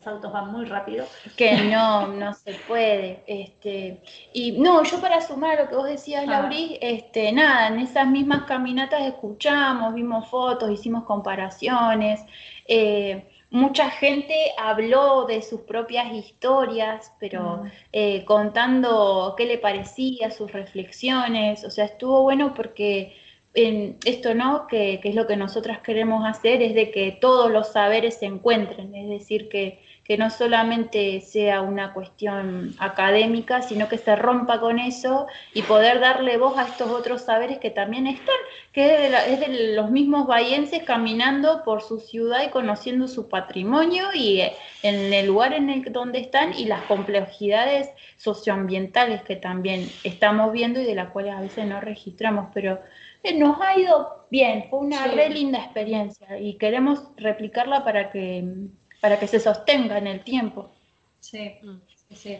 Los autos van muy rápido. Que no, no se puede. Este, y no, yo para sumar a lo que vos decías, ah. Lauri, este, nada, en esas mismas caminatas escuchamos, vimos fotos, hicimos comparaciones. Eh, mucha gente habló de sus propias historias, pero mm. eh, contando qué le parecía, sus reflexiones. O sea, estuvo bueno porque en esto no, que, es lo que nosotras queremos hacer, es de que todos los saberes se encuentren, es decir, que, que no solamente sea una cuestión académica, sino que se rompa con eso y poder darle voz a estos otros saberes que también están, que es de, los mismos bahienses caminando por su ciudad y conociendo su patrimonio y eh, en el lugar en el donde están y las complejidades socioambientales que también estamos viendo y de las cuales a veces no registramos, pero nos ha ido bien, fue una re linda experiencia y queremos replicarla para que, para que se sostenga en el tiempo. Sí, sí.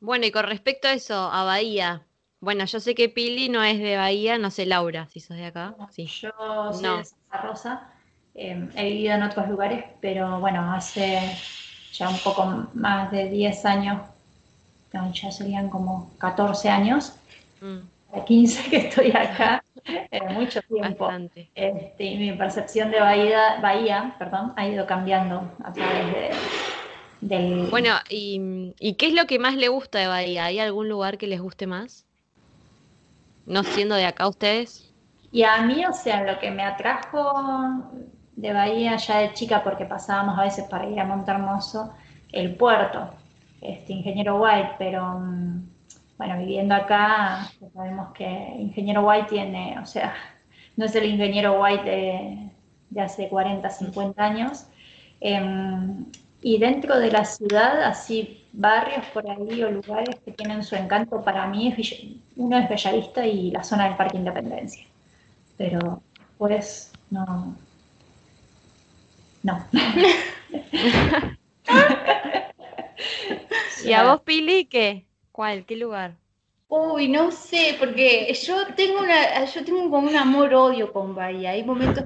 Bueno, y con respecto a eso, a Bahía, bueno, yo sé que Pili no es de Bahía, no sé Laura, si sos de acá. Sí. Yo soy de Santa Rosa, em, he vivido en otros lugares, pero bueno, hace ya un poco más de 10 años, ya serían como 14 años, mm. 15 que estoy acá, mucho tiempo. Este, y mi percepción de Bahía, Bahía perdón, ha ido cambiando a través de, del... Bueno, y, qué es lo que más le gusta de Bahía? ¿Hay algún lugar que les guste más? ¿No siendo de acá ustedes? Y a mí, o sea, lo que me atrajo de Bahía ya de chica, porque pasábamos a veces para ir a Montermoso, el puerto, este Ingeniero White, pero... Mm, bueno, viviendo acá, sabemos que Ingeniero White tiene, o sea, no es el Ingeniero White de, hace 40, 50 años. Em, y dentro de la ciudad, así barrios por ahí o lugares que tienen su encanto, para mí uno es Bellavista y la zona del Parque Independencia. Pero pues no. No. ¿Y a vos, Pili, qué? ¿Cuál? ¿Qué lugar? Uy, no sé, porque yo tengo una, yo tengo como un amor-odio con Bahía. Hay momentos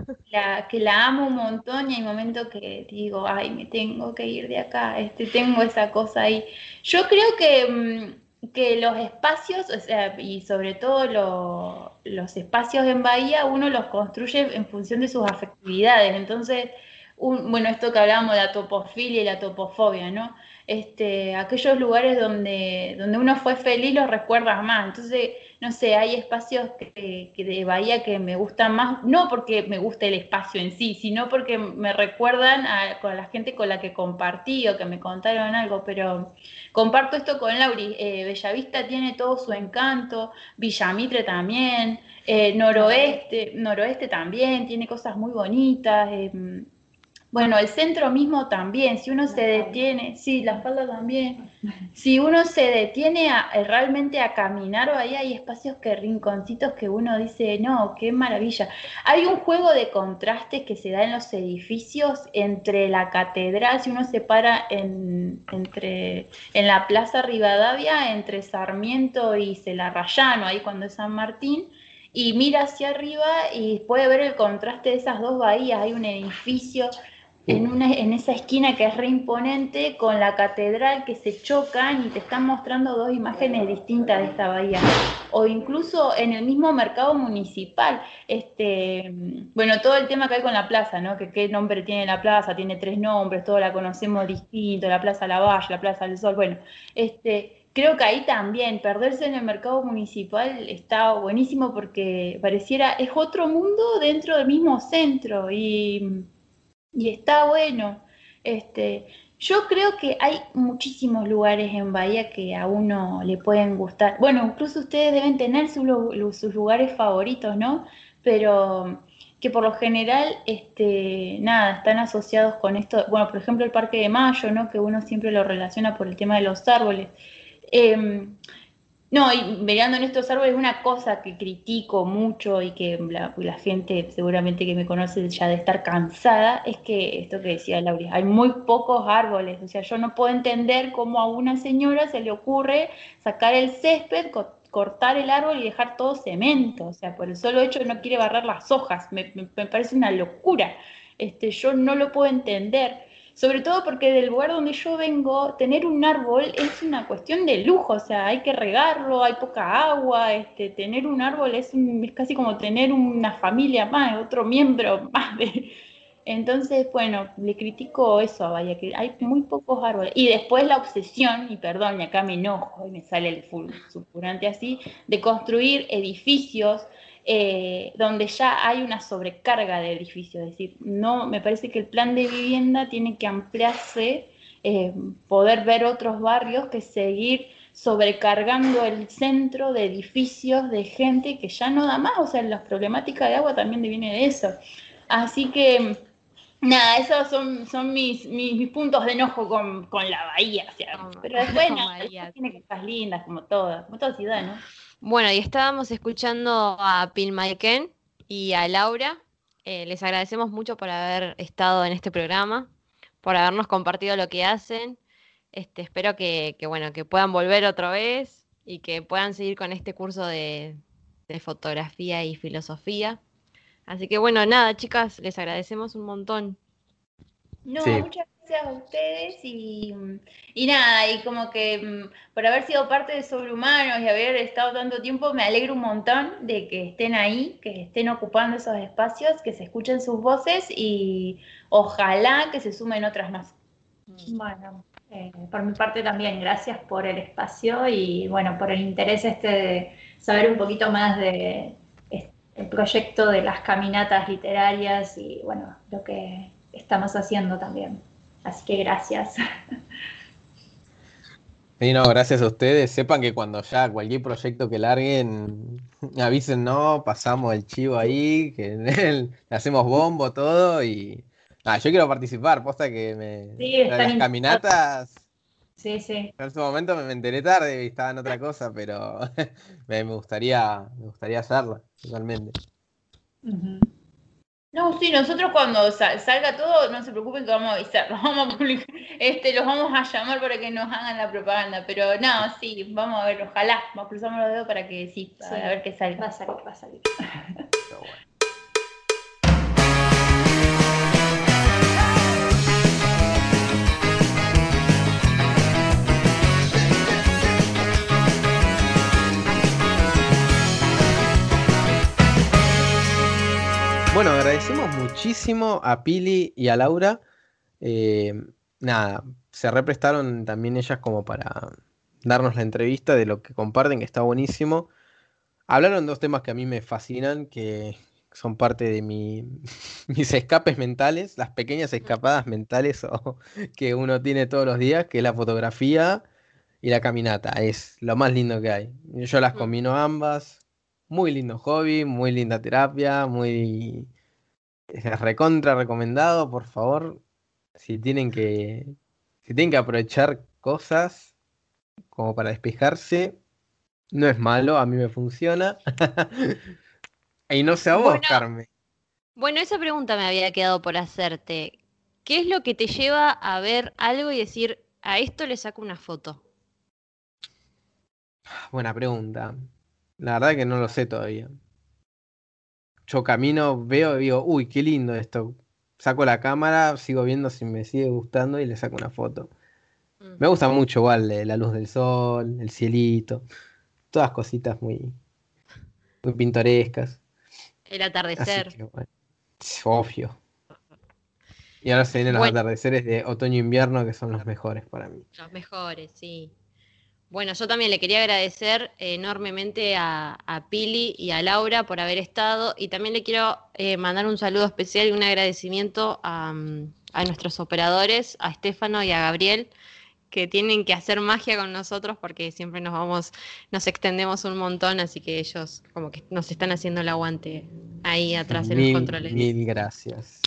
que la, amo un montón y hay momentos que digo, ay, me tengo que ir de acá, este, tengo esa cosa ahí. Yo creo que, mm, que los espacios, o sea, y sobre todo los espacios en Bahía, uno los construye en función de sus afectividades. Entonces, bueno, esto que hablábamos de la topofilia y la topofobia, ¿no? Este, aquellos lugares donde, donde uno fue feliz los recuerdas más. Entonces, no sé, hay espacios que, de Bahía que me gustan más, no porque me guste el espacio en sí, sino porque me recuerdan a, con la gente con la que compartí o que me contaron algo, pero comparto esto con Lauri. Eh, Bellavista tiene todo su encanto, Villamitre también, eh, Noroeste, Noroeste también, tiene cosas muy bonitas. Eh, bueno, el centro mismo también, si uno se detiene, sí, la falda también, si uno se detiene a, eh, realmente a caminar, ahí hay espacios que rinconcitos que uno dice, no, qué maravilla. Hay un juego de contrastes que se da en los edificios entre la catedral, si uno se para en, entre, en la Plaza Rivadavia, entre Sarmiento y Celarrayano, ahí cuando es San Martín, y mira hacia arriba y puede ver el contraste de esas dos bahías. Hay un edificio en, una, en esa esquina que es reimponente con la catedral que se chocan y te están mostrando dos imágenes distintas de esta bahía. O incluso en el mismo mercado municipal, este, bueno, todo el tema que hay con la plaza, ¿no? Que qué nombre tiene la plaza, tiene tres nombres, todos la conocemos distinto, la Plaza Lavalle, la Plaza del Sol, bueno, este, creo que ahí también perderse en el mercado municipal está buenísimo porque pareciera, es otro mundo dentro del mismo centro y y está bueno. Este, yo creo que hay muchísimos lugares en Bahía que a uno le pueden gustar. Bueno, incluso ustedes deben tener sus, lugares favoritos, ¿no? Pero que por lo general, este, nada, están asociados con esto. Bueno, por ejemplo, el Parque de Mayo, ¿no? Que uno siempre lo relaciona por el tema de los árboles. Em, no, y mirando en estos árboles, una cosa que critico mucho y que la, gente seguramente que me conoce ya de estar cansada, es que esto que decía Laura, hay muy pocos árboles. O sea, yo no puedo entender cómo a una señora se le ocurre sacar el césped, cortar el árbol y dejar todo cemento. O sea, por el solo hecho no quiere barrar las hojas. Me, me parece una locura. Este, yo no lo puedo entender sobre todo porque del lugar donde yo vengo, tener un árbol es una cuestión de lujo, o sea, hay que regarlo, hay poca agua, este, tener un árbol es, es casi como tener una familia más, otro miembro más de... Entonces, bueno, le critico eso a Vaya, que hay muy pocos árboles. Y después la obsesión, y perdón, y acá me enojo y me sale el full, así, de construir edificios eh, donde ya hay una sobrecarga de edificios. Es decir, no, me parece que el plan de vivienda tiene que ampliarse, eh, poder ver otros barrios que seguir sobrecargando el centro de edificios de gente que ya no da más, o sea, la problemática de agua también viene de eso. Así que, nada, esos son, son mis, mis, puntos de enojo con, con la bahía, pero después, no, tiene estar lindas como todas, como toda ciudad, ¿no? Bueno, y estábamos escuchando a Pilmaiken y a Laura. Eh, les agradecemos mucho por haber estado en este programa, por habernos compartido lo que hacen. Este, espero que, bueno, que puedan volver otra vez y que puedan seguir con este curso de, fotografía y filosofía. Así que bueno, nada, chicas, les agradecemos un montón. No, muchas a ustedes y, nada, y como que mm, por haber sido parte de Sobrehumanos y haber estado tanto tiempo, me alegro un montón de que estén ahí, que estén ocupando esos espacios, que se escuchen sus voces y ojalá que se sumen otras más. Bueno, eh, por mi parte también, gracias por el espacio y bueno, por el interés este de saber un poquito más de el proyecto de las caminatas literarias y bueno, lo que estamos haciendo también. Así que gracias. Y no, gracias a ustedes. Sepan que cuando ya cualquier proyecto que larguen, avisen, no, pasamos el chivo ahí, que le hacemos bombo, todo y. Ah, yo quiero participar, posta que me. Sí, las caminatas. Sí, sí. En su momento me, enteré tarde y estaba en otra cosa, pero me, gustaría, me gustaría hacerla, totalmente. No, sí, nosotros cuando salga todo, no se preocupen que vamos a avisar, los vamos a este, los vamos a llamar para que nos hagan la propaganda, pero no, sí, vamos a ver, ojalá, vamos cruzamos los dedos para que sí, a ver qué sale. Va a salir, va a salir. Bueno, agradecemos muchísimo a Pili y a Laura. Eh, nada, se represtaron también ellas como para darnos la entrevista de lo que comparten, que está buenísimo. Hablaron dos temas que a mí me fascinan, que son parte de mi, mis escapes mentales, las pequeñas escapadas mentales que uno tiene todos los días, que es la fotografía y la caminata. Es lo más lindo que hay. Yo las combino ambas. Muy lindo hobby, muy linda terapia, muy recontra recomendado, por favor. Si tienen que si tienen que aprovechar cosas como para despejarse, no es malo, a mí me funciona. y no sé a vos, Carmen. Bueno, esa pregunta me había quedado por hacerte. ¿Qué es lo que te lleva a ver algo y decir, a esto le saco una foto? Buena pregunta. La verdad que no lo sé todavía. Yo camino, veo y digo, uy, qué lindo esto. Saco la cámara, sigo viendo si me sigue gustando y le saco una foto. Mm. Me gusta mucho igual la luz del sol, el cielito, todas cositas muy, muy pintorescas. El atardecer. obvio. Y ahora se vienen los atardeceres de otoño-invierno que son los mejores para mí. Los mejores, sí. Bueno, yo también le quería agradecer enormemente a, Pili y a Laura por haber estado y también le quiero eh, mandar un saludo especial y un agradecimiento a, a, nuestros operadores, a Estefano y a Gabriel, que tienen que hacer magia con nosotros porque siempre nos vamos, nos extendemos un montón, así que ellos como que nos están haciendo el aguante ahí atrás en los controles. Mil gracias.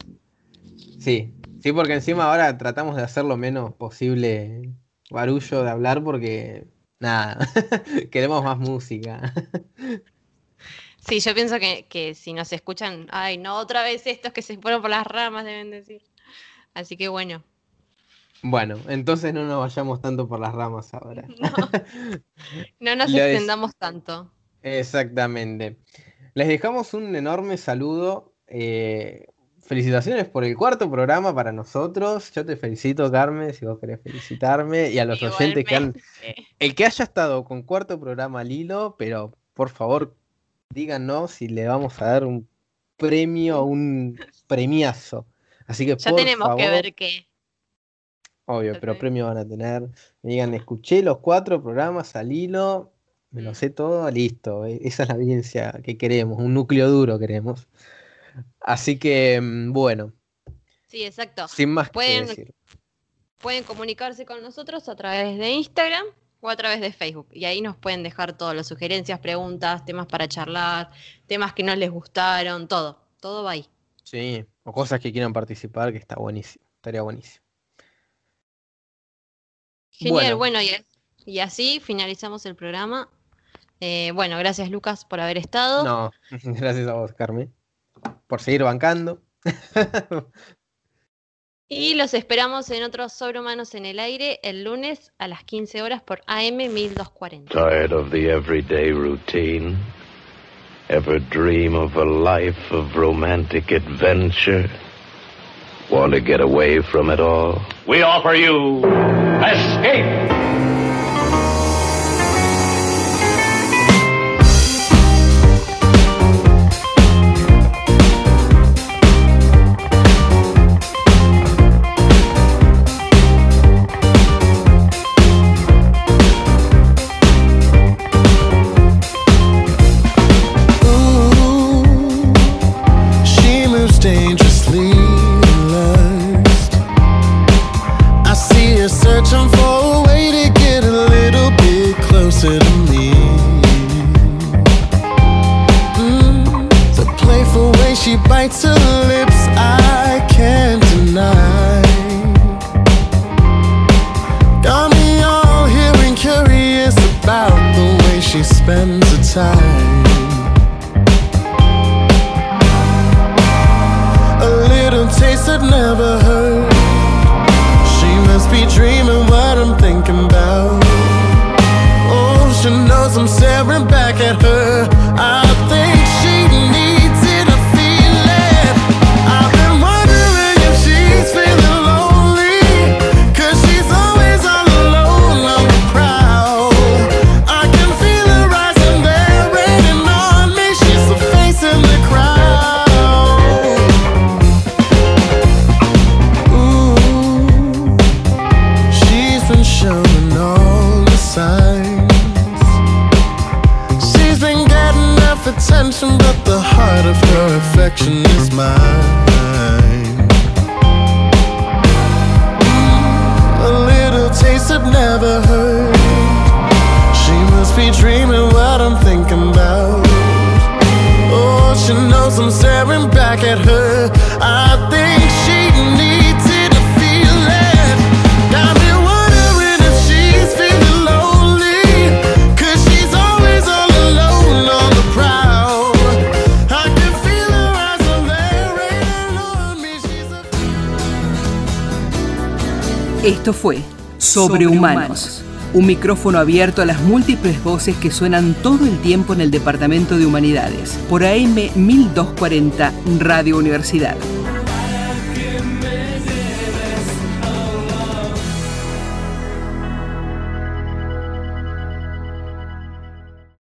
Sí, sí, porque encima ahora tratamos de hacer lo menos posible barullo de hablar porque, nada, queremos más música. Sí, yo pienso que, si nos escuchan, ay, no, otra vez estos que se fueron por las ramas, deben decir. Así que bueno. Bueno, entonces no nos vayamos tanto por las ramas ahora. No, nos extendamos tanto. Exactamente. Les dejamos un enorme saludo. Eh, felicitaciones por el cuarto programa para nosotros. Yo te felicito, Carmen, si vos querés felicitarme. Y a los oyentes que han. El que haya estado con cuarto programa Lilo, pero por favor, díganos si le vamos a dar un premio, un premiazo. Así que ya tenemos que ver qué. Obvio, pero premio van a tener. Me digan, escuché los cuatro programas al hilo, me lo mm. sé todo, listo. E-, esa es la audiencia que queremos, un núcleo duro queremos. Así que, mm, bueno. Sí, exacto. Sin más pueden, que decir. Pueden comunicarse con nosotros a través de Instagram o a través de Facebook. Y ahí nos pueden dejar todas las sugerencias, preguntas, temas para charlar, temas que no les gustaron, todo. Todo va ahí. Sí, o cosas que quieran participar, que está buenísimo. Estaría buenísimo. Genial, bueno, y, así finalizamos el programa. Eh, bueno, gracias Lucas por haber estado. No, gracias a vos, Carmen por seguir bancando. y los esperamos en otros sobrehumanos en el aire el lunes a las 15 horas por AM 1240. Tired of the everyday routine? Ever dream of a life of romantic adventure? Want to get away from it all? We offer you Escape! could never hurt She must be dreaming what I'm thinking about. Oh, she knows I'm staring back at her. Sobrehumanos. Un micrófono abierto a las múltiples voces que suenan todo el tiempo en el Departamento de Humanidades, por AM 1240 Radio Universidad.